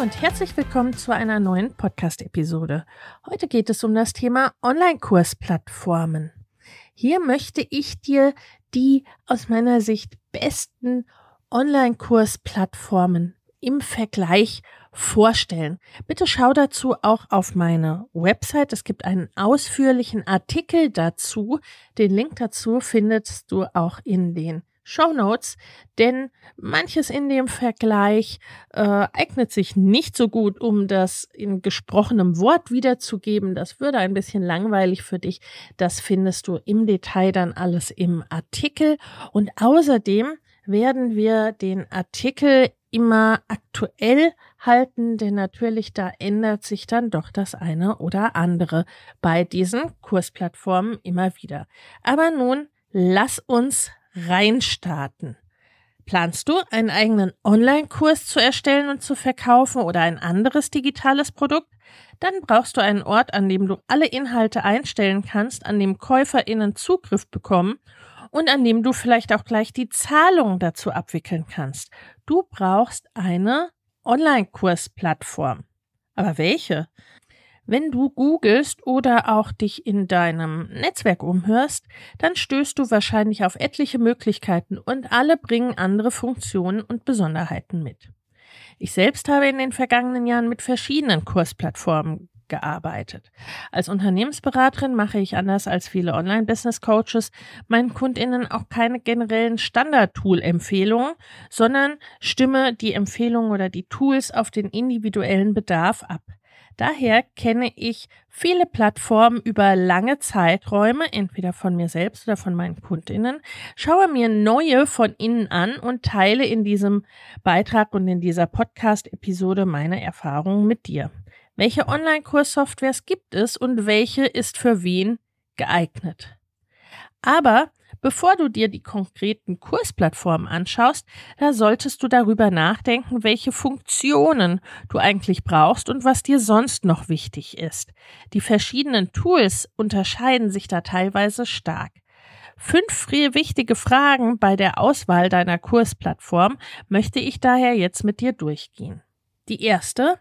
Und herzlich willkommen zu einer neuen Podcast-Episode. Heute geht es um das Thema Online-Kursplattformen. Hier möchte ich dir die aus meiner Sicht besten Online-Kursplattformen im Vergleich vorstellen. Bitte schau dazu auch auf meine Website. Es gibt einen ausführlichen Artikel dazu. Den Link dazu findest du auch in den Show Notes, denn manches in dem Vergleich äh, eignet sich nicht so gut, um das in gesprochenem Wort wiederzugeben. Das würde ein bisschen langweilig für dich. Das findest du im Detail dann alles im Artikel. Und außerdem werden wir den Artikel immer aktuell halten, denn natürlich da ändert sich dann doch das eine oder andere bei diesen Kursplattformen immer wieder. Aber nun lass uns reinstarten. Planst du einen eigenen Online-Kurs zu erstellen und zu verkaufen oder ein anderes digitales Produkt? Dann brauchst du einen Ort, an dem du alle Inhalte einstellen kannst, an dem KäuferInnen Zugriff bekommen und an dem du vielleicht auch gleich die Zahlung dazu abwickeln kannst. Du brauchst eine Online-Kursplattform. Aber welche? Wenn du googelst oder auch dich in deinem Netzwerk umhörst, dann stößt du wahrscheinlich auf etliche Möglichkeiten und alle bringen andere Funktionen und Besonderheiten mit. Ich selbst habe in den vergangenen Jahren mit verschiedenen Kursplattformen gearbeitet. Als Unternehmensberaterin mache ich anders als viele Online-Business-Coaches meinen KundInnen auch keine generellen Standard-Tool-Empfehlungen, sondern stimme die Empfehlungen oder die Tools auf den individuellen Bedarf ab. Daher kenne ich viele Plattformen über lange Zeiträume, entweder von mir selbst oder von meinen Kundinnen, schaue mir neue von innen an und teile in diesem Beitrag und in dieser Podcast-Episode meine Erfahrungen mit dir. Welche Online-Kurssoftwares gibt es und welche ist für wen geeignet? Aber bevor du dir die konkreten Kursplattformen anschaust, da solltest du darüber nachdenken, welche Funktionen du eigentlich brauchst und was dir sonst noch wichtig ist. Die verschiedenen Tools unterscheiden sich da teilweise stark. Fünf wichtige Fragen bei der Auswahl deiner Kursplattform möchte ich daher jetzt mit dir durchgehen. Die erste,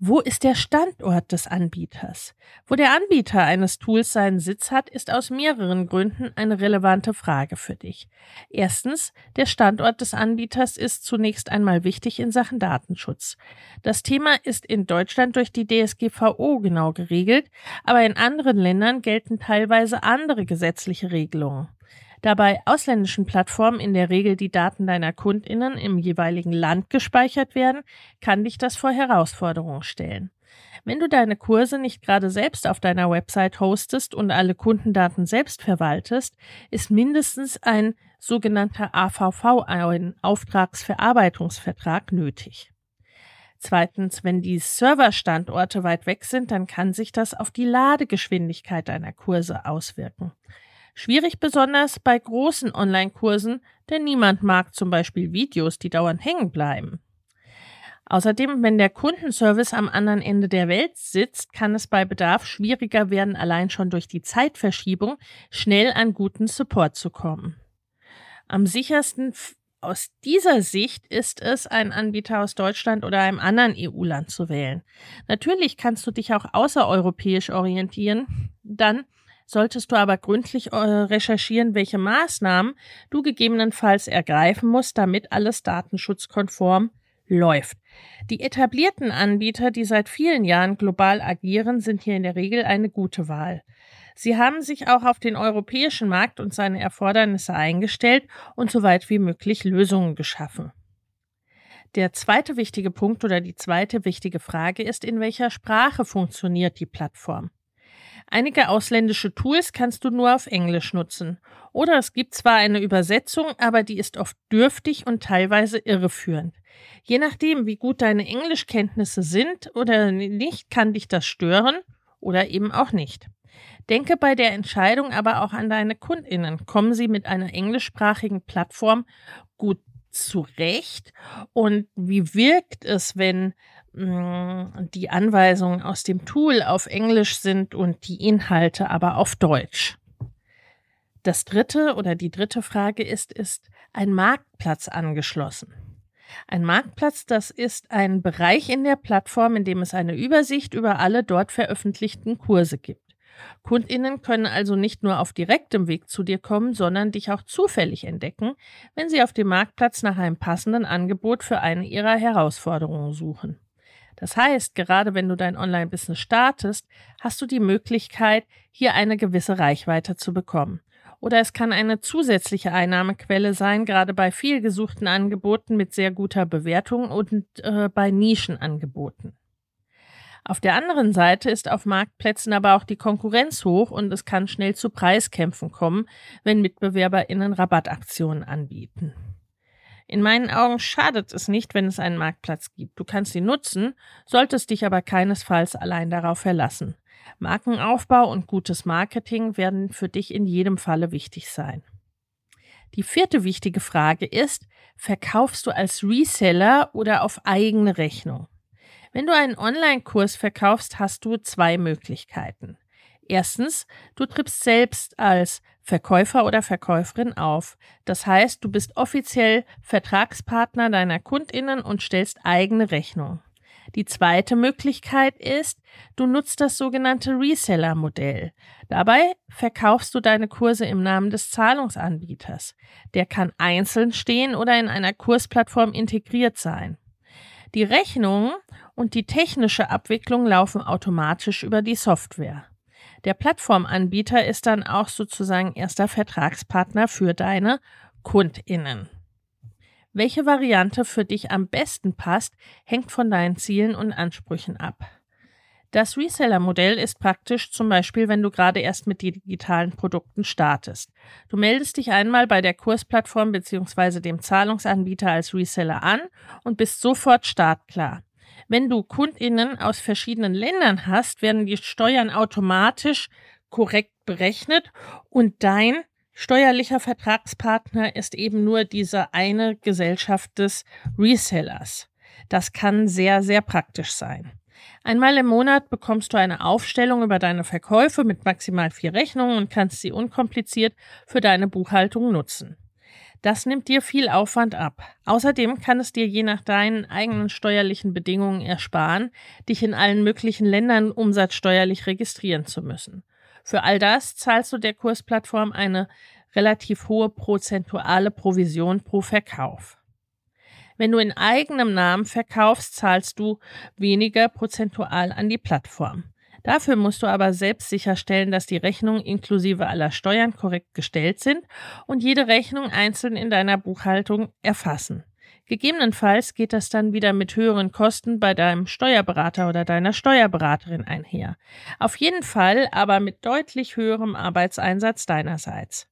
wo ist der Standort des Anbieters? Wo der Anbieter eines Tools seinen Sitz hat, ist aus mehreren Gründen eine relevante Frage für dich. Erstens, der Standort des Anbieters ist zunächst einmal wichtig in Sachen Datenschutz. Das Thema ist in Deutschland durch die DSGVO genau geregelt, aber in anderen Ländern gelten teilweise andere gesetzliche Regelungen. Da bei ausländischen Plattformen in der Regel die Daten deiner Kundinnen im jeweiligen Land gespeichert werden, kann dich das vor Herausforderungen stellen. Wenn du deine Kurse nicht gerade selbst auf deiner Website hostest und alle Kundendaten selbst verwaltest, ist mindestens ein sogenannter AVV, ein Auftragsverarbeitungsvertrag, nötig. Zweitens, wenn die Serverstandorte weit weg sind, dann kann sich das auf die Ladegeschwindigkeit deiner Kurse auswirken. Schwierig besonders bei großen Online-Kursen, denn niemand mag zum Beispiel Videos, die dauernd hängen bleiben. Außerdem, wenn der Kundenservice am anderen Ende der Welt sitzt, kann es bei Bedarf schwieriger werden, allein schon durch die Zeitverschiebung schnell an guten Support zu kommen. Am sichersten aus dieser Sicht ist es, einen Anbieter aus Deutschland oder einem anderen EU-Land zu wählen. Natürlich kannst du dich auch außereuropäisch orientieren, dann solltest du aber gründlich äh, recherchieren, welche Maßnahmen du gegebenenfalls ergreifen musst, damit alles datenschutzkonform läuft. Die etablierten Anbieter, die seit vielen Jahren global agieren, sind hier in der Regel eine gute Wahl. Sie haben sich auch auf den europäischen Markt und seine Erfordernisse eingestellt und so weit wie möglich Lösungen geschaffen. Der zweite wichtige Punkt oder die zweite wichtige Frage ist, in welcher Sprache funktioniert die Plattform? Einige ausländische Tools kannst du nur auf Englisch nutzen. Oder es gibt zwar eine Übersetzung, aber die ist oft dürftig und teilweise irreführend. Je nachdem, wie gut deine Englischkenntnisse sind oder nicht, kann dich das stören oder eben auch nicht. Denke bei der Entscheidung aber auch an deine Kundinnen. Kommen sie mit einer englischsprachigen Plattform gut zurecht? Und wie wirkt es, wenn die Anweisungen aus dem Tool auf Englisch sind und die Inhalte aber auf Deutsch? Das dritte oder die dritte Frage ist, ist ein Marktplatz angeschlossen? Ein Marktplatz, das ist ein Bereich in der Plattform, in dem es eine Übersicht über alle dort veröffentlichten Kurse gibt. Kundinnen können also nicht nur auf direktem Weg zu dir kommen, sondern dich auch zufällig entdecken, wenn sie auf dem Marktplatz nach einem passenden Angebot für eine ihrer Herausforderungen suchen. Das heißt, gerade wenn du dein Online-Business startest, hast du die Möglichkeit, hier eine gewisse Reichweite zu bekommen. Oder es kann eine zusätzliche Einnahmequelle sein, gerade bei viel gesuchten Angeboten mit sehr guter Bewertung und äh, bei Nischenangeboten. Auf der anderen Seite ist auf Marktplätzen aber auch die Konkurrenz hoch und es kann schnell zu Preiskämpfen kommen, wenn MitbewerberInnen Rabattaktionen anbieten. In meinen Augen schadet es nicht, wenn es einen Marktplatz gibt. Du kannst ihn nutzen, solltest dich aber keinesfalls allein darauf verlassen. Markenaufbau und gutes Marketing werden für dich in jedem Falle wichtig sein. Die vierte wichtige Frage ist, verkaufst du als Reseller oder auf eigene Rechnung? Wenn du einen Online-Kurs verkaufst, hast du zwei Möglichkeiten. Erstens, du trittst selbst als Verkäufer oder Verkäuferin auf. Das heißt, du bist offiziell Vertragspartner deiner Kundinnen und stellst eigene Rechnung. Die zweite Möglichkeit ist, du nutzt das sogenannte Reseller-Modell. Dabei verkaufst du deine Kurse im Namen des Zahlungsanbieters. Der kann einzeln stehen oder in einer Kursplattform integriert sein. Die Rechnungen und die technische Abwicklung laufen automatisch über die Software. Der Plattformanbieter ist dann auch sozusagen erster Vertragspartner für deine Kundinnen. Welche Variante für dich am besten passt, hängt von deinen Zielen und Ansprüchen ab. Das Reseller-Modell ist praktisch zum Beispiel, wenn du gerade erst mit digitalen Produkten startest. Du meldest dich einmal bei der Kursplattform bzw. dem Zahlungsanbieter als Reseller an und bist sofort startklar. Wenn du Kundinnen aus verschiedenen Ländern hast, werden die Steuern automatisch korrekt berechnet und dein steuerlicher Vertragspartner ist eben nur diese eine Gesellschaft des Resellers. Das kann sehr, sehr praktisch sein. Einmal im Monat bekommst du eine Aufstellung über deine Verkäufe mit maximal vier Rechnungen und kannst sie unkompliziert für deine Buchhaltung nutzen. Das nimmt dir viel Aufwand ab. Außerdem kann es dir je nach deinen eigenen steuerlichen Bedingungen ersparen, dich in allen möglichen Ländern umsatzsteuerlich registrieren zu müssen. Für all das zahlst du der Kursplattform eine relativ hohe prozentuale Provision pro Verkauf. Wenn du in eigenem Namen verkaufst, zahlst du weniger prozentual an die Plattform. Dafür musst du aber selbst sicherstellen, dass die Rechnungen inklusive aller Steuern korrekt gestellt sind und jede Rechnung einzeln in deiner Buchhaltung erfassen. Gegebenenfalls geht das dann wieder mit höheren Kosten bei deinem Steuerberater oder deiner Steuerberaterin einher. Auf jeden Fall aber mit deutlich höherem Arbeitseinsatz deinerseits.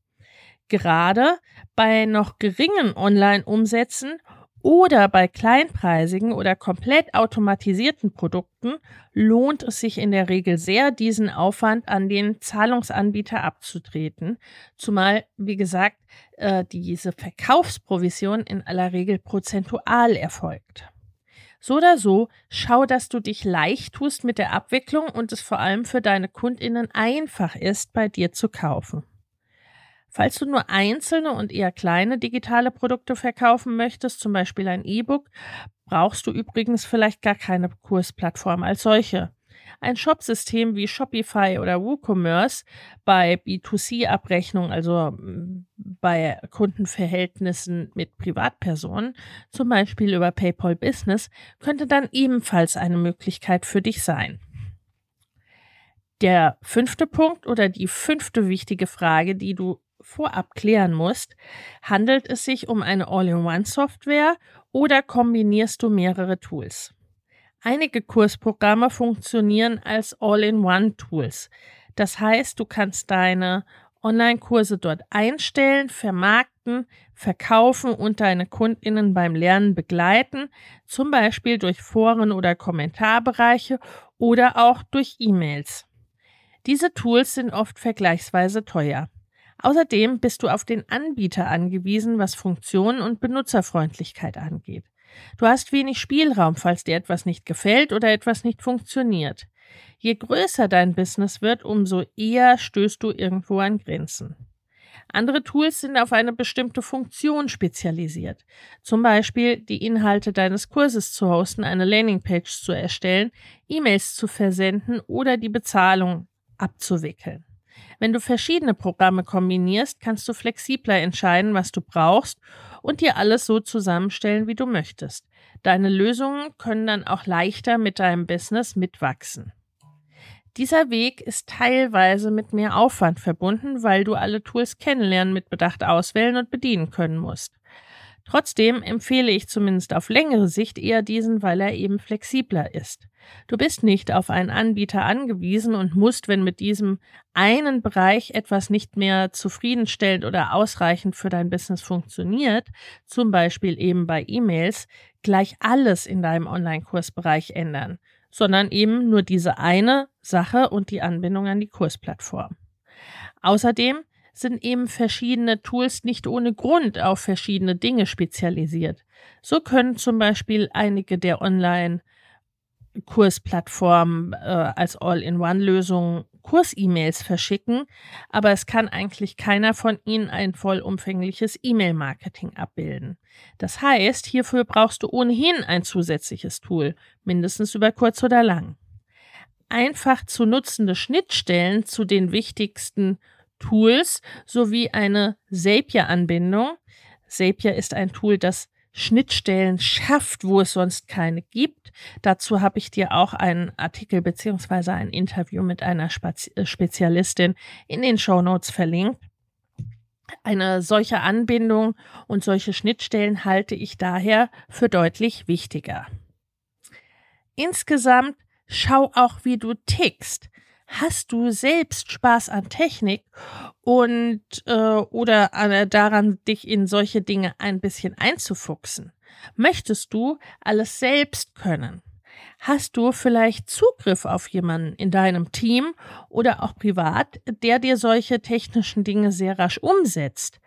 Gerade bei noch geringen Online-Umsätzen oder bei kleinpreisigen oder komplett automatisierten Produkten lohnt es sich in der Regel sehr, diesen Aufwand an den Zahlungsanbieter abzutreten, zumal, wie gesagt, äh, diese Verkaufsprovision in aller Regel prozentual erfolgt. So oder so, schau, dass du dich leicht tust mit der Abwicklung und es vor allem für deine Kundinnen einfach ist, bei dir zu kaufen. Falls du nur einzelne und eher kleine digitale Produkte verkaufen möchtest, zum Beispiel ein E-Book, brauchst du übrigens vielleicht gar keine Kursplattform als solche. ein Shopsystem wie Shopify oder WooCommerce bei B2C-Abrechnung, also mm, bei Kundenverhältnissen mit Privatpersonen, zum Beispiel über PayPal Business, könnte dann ebenfalls eine Möglichkeit für dich sein. Der fünfte Punkt oder die fünfte wichtige Frage, die du vorab klären musst, handelt es sich um eine All-in-One-Software oder kombinierst du mehrere Tools? Einige Kursprogramme funktionieren als All-in-One-Tools. Das heißt, du kannst deine Online-Kurse dort einstellen, vermarkten, verkaufen und deine Kundinnen beim Lernen begleiten, zum Beispiel durch Foren oder Kommentarbereiche oder auch durch E-Mails. Diese Tools sind oft vergleichsweise teuer. Außerdem bist du auf den Anbieter angewiesen, was Funktionen und Benutzerfreundlichkeit angeht. Du hast wenig Spielraum, falls dir etwas nicht gefällt oder etwas nicht funktioniert. Je größer dein Business wird, umso eher stößt du irgendwo an Grenzen. Andere Tools sind auf eine bestimmte Funktion spezialisiert. Zum Beispiel die Inhalte deines Kurses zu hosten, eine Landingpage zu erstellen, E-Mails zu versenden oder die Bezahlung abzuwickeln. Wenn du verschiedene Programme kombinierst, kannst du flexibler entscheiden, was du brauchst und dir alles so zusammenstellen, wie du möchtest. Deine Lösungen können dann auch leichter mit deinem Business mitwachsen. Dieser Weg ist teilweise mit mehr Aufwand verbunden, weil du alle Tools kennenlernen, mit Bedacht auswählen und bedienen können musst. Trotzdem empfehle ich zumindest auf längere Sicht eher diesen, weil er eben flexibler ist. Du bist nicht auf einen Anbieter angewiesen und musst, wenn mit diesem einen Bereich etwas nicht mehr zufriedenstellend oder ausreichend für dein Business funktioniert, zum Beispiel eben bei E-Mails, gleich alles in deinem Online-Kursbereich ändern, sondern eben nur diese eine Sache und die Anbindung an die Kursplattform. Außerdem sind eben verschiedene Tools nicht ohne Grund auf verschiedene Dinge spezialisiert. So können zum Beispiel einige der Online- Kursplattformen äh, als All-in-One-Lösung Kurs-E-Mails verschicken, aber es kann eigentlich keiner von ihnen ein vollumfängliches E-Mail-Marketing abbilden. Das heißt, hierfür brauchst du ohnehin ein zusätzliches Tool, mindestens über kurz oder lang. Einfach zu nutzende Schnittstellen zu den wichtigsten Tools sowie eine Zapier-Anbindung. Zapier ist ein Tool, das Schnittstellen schafft, wo es sonst keine gibt. Dazu habe ich dir auch einen Artikel beziehungsweise ein Interview mit einer äh, Spezialistin in den Show Notes verlinkt. Eine solche Anbindung und solche Schnittstellen halte ich daher für deutlich wichtiger. Insgesamt schau auch, wie du tickst hast du selbst Spaß an Technik und äh, oder äh, daran, dich in solche Dinge ein bisschen einzufuchsen? Möchtest du alles selbst können? Hast du vielleicht Zugriff auf jemanden in deinem Team oder auch privat, der dir solche technischen Dinge sehr rasch umsetzt?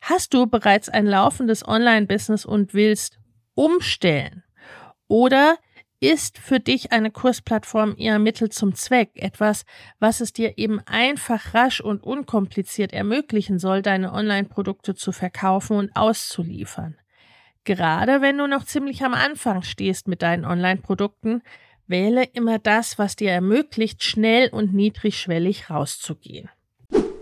Hast du bereits ein laufendes Online-Business und willst umstellen? Oder ist für dich eine Kursplattform eher Mittel zum Zweck, etwas, was es dir eben einfach rasch und unkompliziert ermöglichen soll, deine Online-Produkte zu verkaufen und auszuliefern. Gerade wenn du noch ziemlich am Anfang stehst mit deinen Online-Produkten, wähle immer das, was dir ermöglicht, schnell und niedrigschwellig rauszugehen.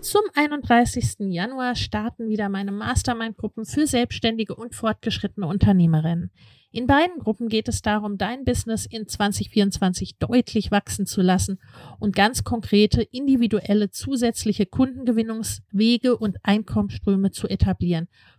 Zum 31. Januar starten wieder meine Mastermind-Gruppen für selbstständige und fortgeschrittene Unternehmerinnen. In beiden Gruppen geht es darum, dein Business in 2024 deutlich wachsen zu lassen und ganz konkrete individuelle zusätzliche Kundengewinnungswege und Einkommensströme zu etablieren,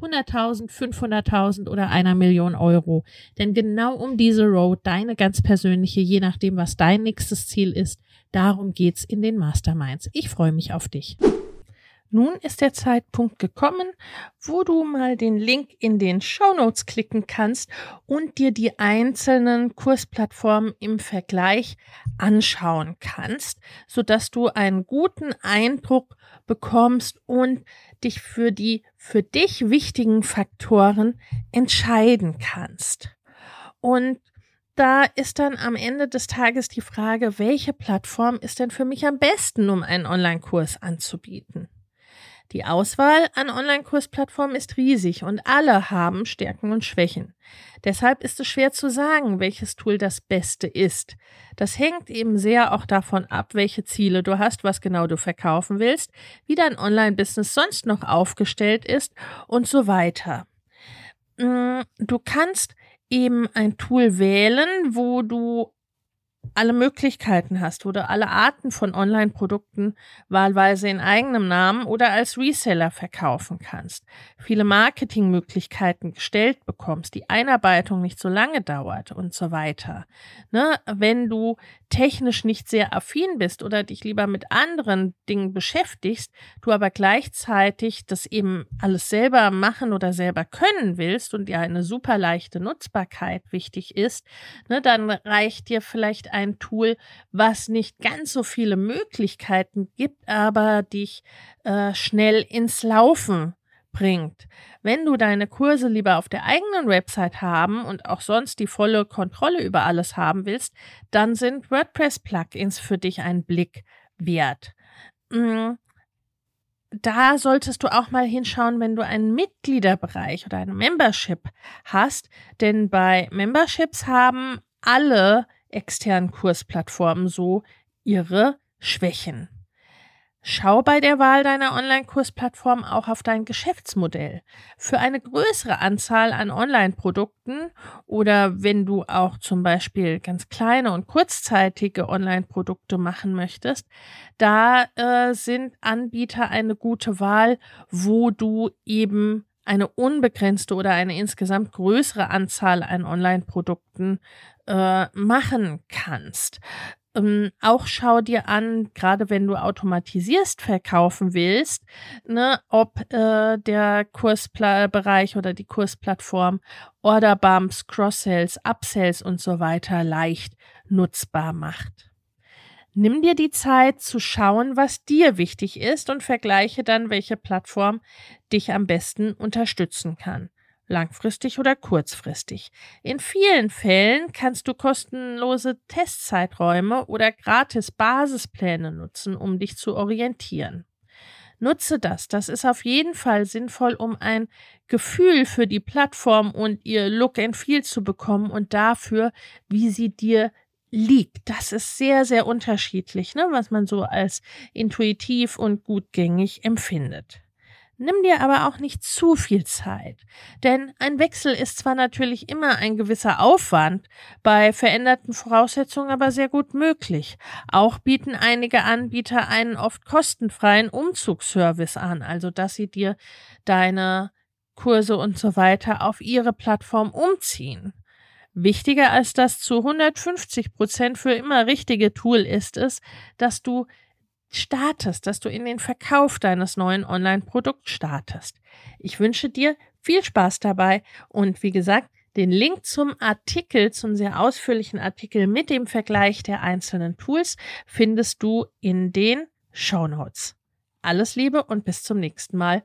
100.000, 500.000 oder einer Million Euro. Denn genau um diese Road, deine ganz persönliche, je nachdem, was dein nächstes Ziel ist, darum geht's in den Masterminds. Ich freue mich auf dich. Nun ist der Zeitpunkt gekommen, wo du mal den Link in den Show Notes klicken kannst und dir die einzelnen Kursplattformen im Vergleich anschauen kannst, sodass du einen guten Eindruck bekommst und dich für die für dich wichtigen Faktoren entscheiden kannst. Und da ist dann am Ende des Tages die Frage, welche Plattform ist denn für mich am besten, um einen Online-Kurs anzubieten? Die Auswahl an Online-Kursplattformen ist riesig und alle haben Stärken und Schwächen. Deshalb ist es schwer zu sagen, welches Tool das Beste ist. Das hängt eben sehr auch davon ab, welche Ziele du hast, was genau du verkaufen willst, wie dein Online-Business sonst noch aufgestellt ist und so weiter. Mm, du kannst eben ein Tool wählen, wo du alle Möglichkeiten hast, wo du alle Arten von Online-Produkten wahlweise in eigenem Namen oder als Reseller verkaufen kannst, viele Marketingmöglichkeiten gestellt bekommst, die Einarbeitung nicht so lange dauert und so weiter. Ne? Wenn du technisch nicht sehr affin bist oder dich lieber mit anderen Dingen beschäftigst, du aber gleichzeitig das eben alles selber machen oder selber können willst und dir eine super leichte Nutzbarkeit wichtig ist, ne, dann reicht dir vielleicht ein Tool, was nicht ganz so viele Möglichkeiten gibt, aber dich äh, schnell ins Laufen bringt. Wenn du deine Kurse lieber auf der eigenen Website haben und auch sonst die volle Kontrolle über alles haben willst, dann sind WordPress-Plugins für dich ein Blick wert. Mm, da solltest du auch mal hinschauen, wenn du einen Mitgliederbereich oder eine Membership hast, denn bei Memberships haben alle externen Kursplattformen so ihre Schwächen. Schau bei der Wahl deiner Online-Kursplattform auch auf dein Geschäftsmodell. Für eine größere Anzahl an Online-Produkten oder wenn du auch zum Beispiel ganz kleine und kurzzeitige Online-Produkte machen möchtest, da äh, sind Anbieter eine gute Wahl, wo du eben eine unbegrenzte oder eine insgesamt größere Anzahl an Online-Produkten äh, machen kannst. Ähm, auch schau dir an, gerade wenn du automatisierst verkaufen willst, ne, ob äh, der Kursbereich oder die Kursplattform Orderbumps, Cross-Sales, Upsells und so weiter leicht nutzbar macht. Nimm dir die Zeit zu schauen, was dir wichtig ist und vergleiche dann, welche Plattform dich am besten unterstützen kann langfristig oder kurzfristig. In vielen Fällen kannst du kostenlose Testzeiträume oder gratis Basispläne nutzen, um dich zu orientieren. Nutze das. Das ist auf jeden Fall sinnvoll, um ein Gefühl für die Plattform und ihr Look and Feel zu bekommen und dafür, wie sie dir liegt. Das ist sehr, sehr unterschiedlich, ne, was man so als intuitiv und gutgängig empfindet. Nimm dir aber auch nicht zu viel Zeit, denn ein Wechsel ist zwar natürlich immer ein gewisser Aufwand, bei veränderten Voraussetzungen aber sehr gut möglich. Auch bieten einige Anbieter einen oft kostenfreien Umzugsservice an, also dass sie dir deine Kurse und so weiter auf ihre Plattform umziehen. Wichtiger als das zu 150 Prozent für immer richtige Tool ist es, dass du startest, dass du in den Verkauf deines neuen Online-Produkts startest. Ich wünsche dir viel Spaß dabei und wie gesagt, den Link zum Artikel, zum sehr ausführlichen Artikel mit dem Vergleich der einzelnen Tools findest du in den Show Notes. Alles Liebe und bis zum nächsten Mal.